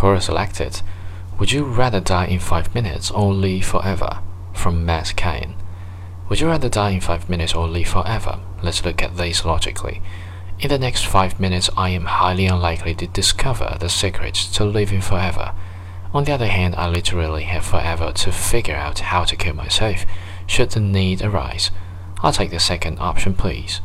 Quora selected. Would you rather die in 5 minutes or live forever? From Matt Cain. Would you rather die in 5 minutes or live forever? Let's look at this logically. In the next 5 minutes, I am highly unlikely to discover the secret to living forever. On the other hand, I literally have forever to figure out how to kill myself should the need arise. I'll take the second option, please.